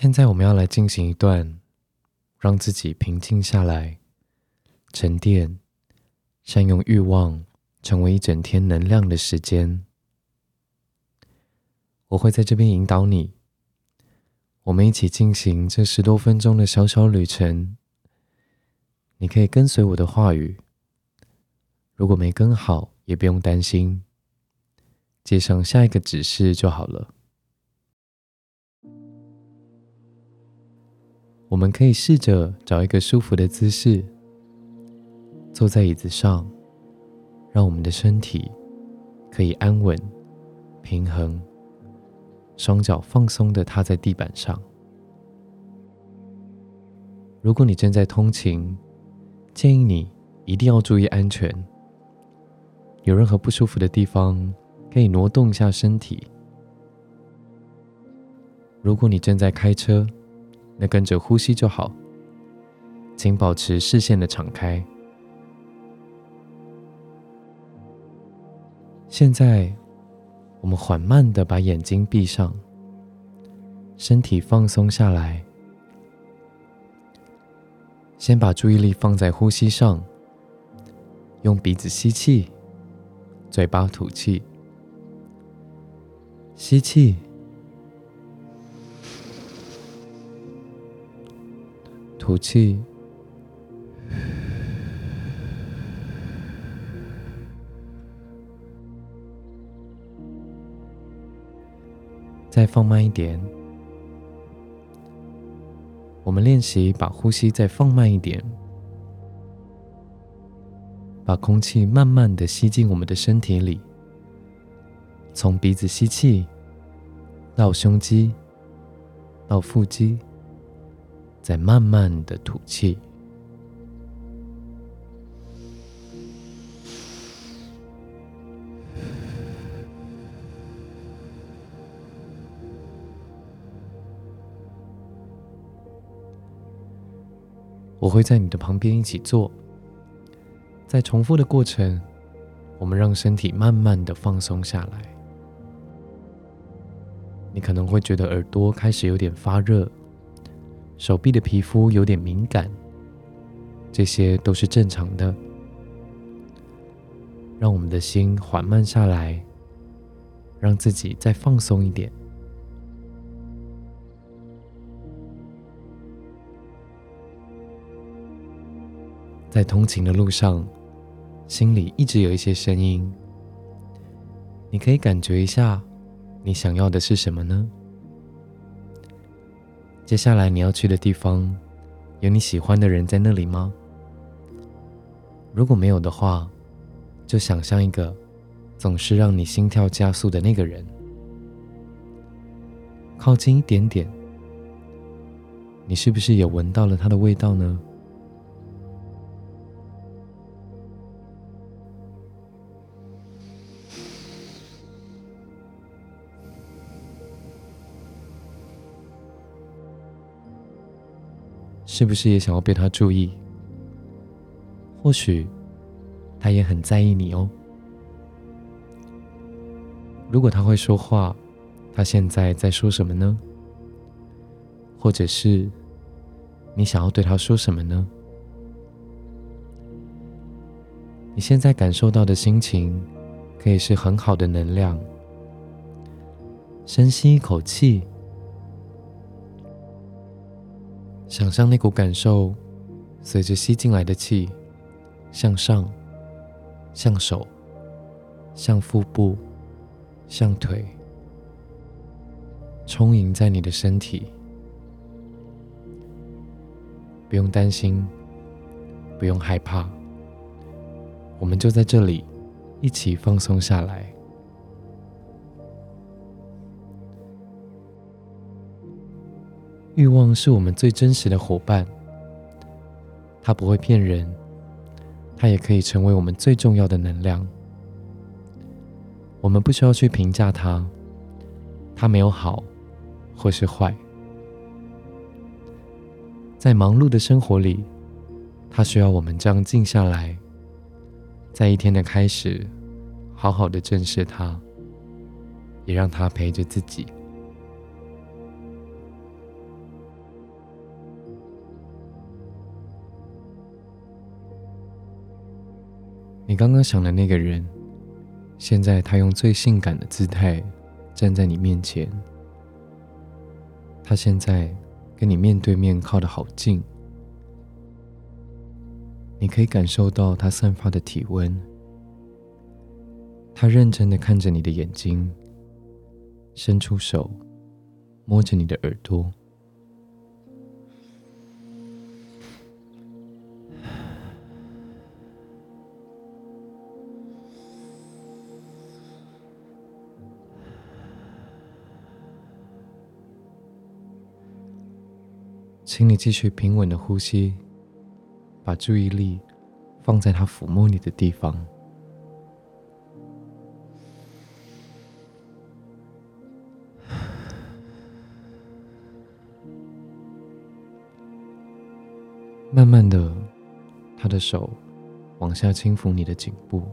现在我们要来进行一段让自己平静下来、沉淀、善用欲望成为一整天能量的时间。我会在这边引导你，我们一起进行这十多分钟的小小旅程。你可以跟随我的话语，如果没跟好，也不用担心，接上下一个指示就好了。我们可以试着找一个舒服的姿势，坐在椅子上，让我们的身体可以安稳、平衡，双脚放松的踏在地板上。如果你正在通勤，建议你一定要注意安全。有任何不舒服的地方，可以挪动一下身体。如果你正在开车，那跟着呼吸就好，请保持视线的敞开。现在，我们缓慢的把眼睛闭上，身体放松下来，先把注意力放在呼吸上，用鼻子吸气，嘴巴吐气，吸气。吐气，再放慢一点。我们练习把呼吸再放慢一点，把空气慢慢的吸进我们的身体里，从鼻子吸气，到胸肌，到腹肌。在慢慢的吐气。我会在你的旁边一起做，在重复的过程，我们让身体慢慢的放松下来。你可能会觉得耳朵开始有点发热。手臂的皮肤有点敏感，这些都是正常的。让我们的心缓慢下来，让自己再放松一点。在通勤的路上，心里一直有一些声音，你可以感觉一下，你想要的是什么呢？接下来你要去的地方，有你喜欢的人在那里吗？如果没有的话，就想象一个总是让你心跳加速的那个人，靠近一点点，你是不是也闻到了他的味道呢？是不是也想要被他注意？或许他也很在意你哦。如果他会说话，他现在在说什么呢？或者是你想要对他说什么呢？你现在感受到的心情，可以是很好的能量。深吸一口气。想象那股感受，随着吸进来的气，向上，向手，向腹部，向腿，充盈在你的身体。不用担心，不用害怕，我们就在这里，一起放松下来。欲望是我们最真实的伙伴，它不会骗人，它也可以成为我们最重要的能量。我们不需要去评价它，它没有好或是坏。在忙碌的生活里，它需要我们这样静下来，在一天的开始，好好的正视它，也让它陪着自己。刚刚想的那个人，现在他用最性感的姿态站在你面前。他现在跟你面对面靠得好近，你可以感受到他散发的体温。他认真的看着你的眼睛，伸出手摸着你的耳朵。请你继续平稳的呼吸，把注意力放在他抚摸你的地方。慢慢的，他的手往下轻抚你的颈部，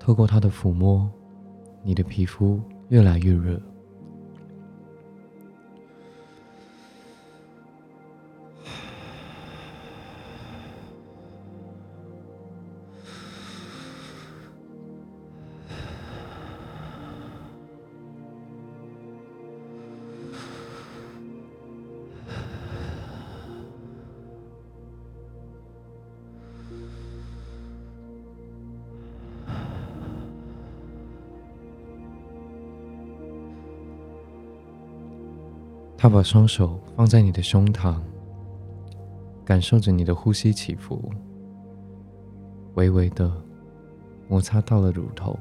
透过他的抚摸，你的皮肤越来越热。他把双手放在你的胸膛，感受着你的呼吸起伏，微微的摩擦到了乳头。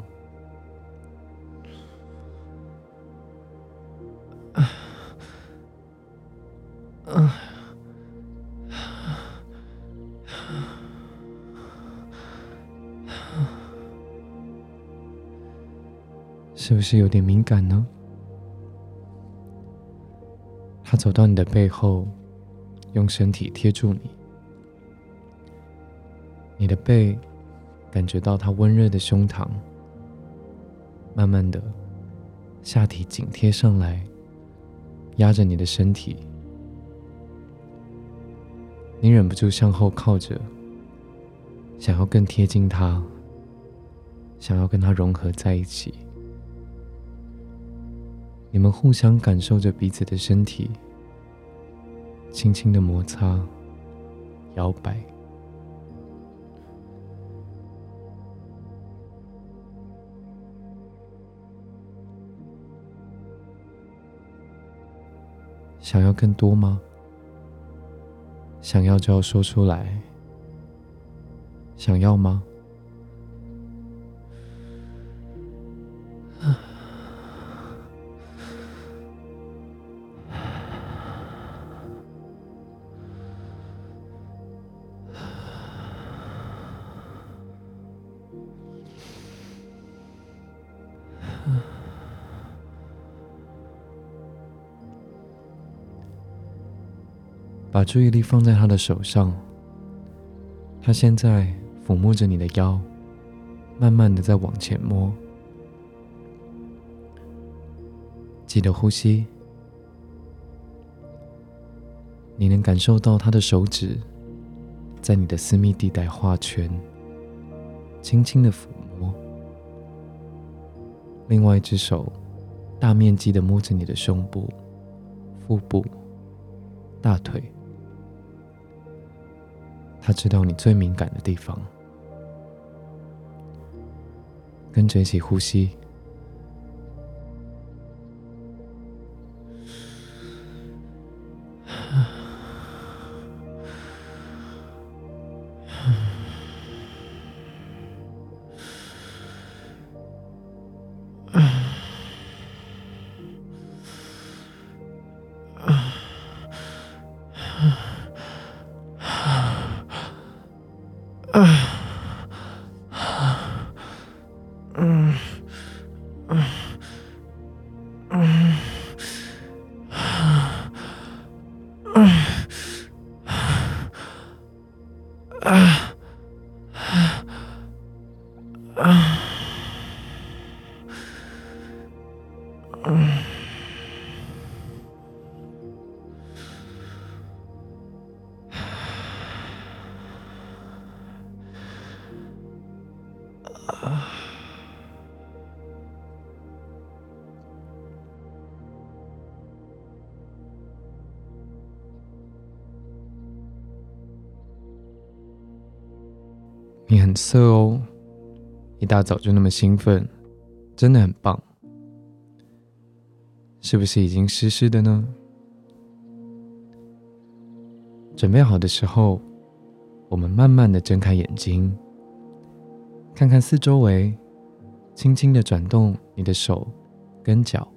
是不是有点敏感呢？走到你的背后，用身体贴住你，你的背感觉到他温热的胸膛，慢慢的，下体紧贴上来，压着你的身体，你忍不住向后靠着，想要更贴近他，想要跟他融合在一起。你们互相感受着彼此的身体，轻轻的摩擦、摇摆，想要更多吗？想要就要说出来。想要吗？把注意力放在他的手上，他现在抚摸着你的腰，慢慢的在往前摸。记得呼吸，你能感受到他的手指在你的私密地带画圈，轻轻的抚摸。另外一只手大面积的摸着你的胸部、腹部、大腿。他知道你最敏感的地方，跟着一起呼吸。 아, 아, 아. 你很色哦，一大早就那么兴奋，真的很棒。是不是已经湿湿的呢？准备好的时候，我们慢慢的睁开眼睛，看看四周围，轻轻的转动你的手跟脚，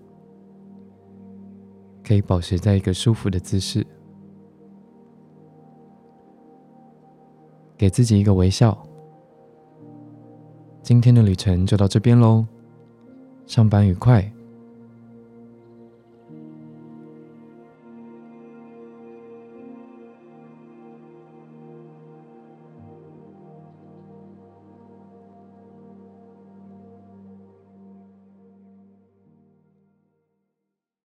可以保持在一个舒服的姿势，给自己一个微笑。今天的旅程就到这边喽，上班愉快。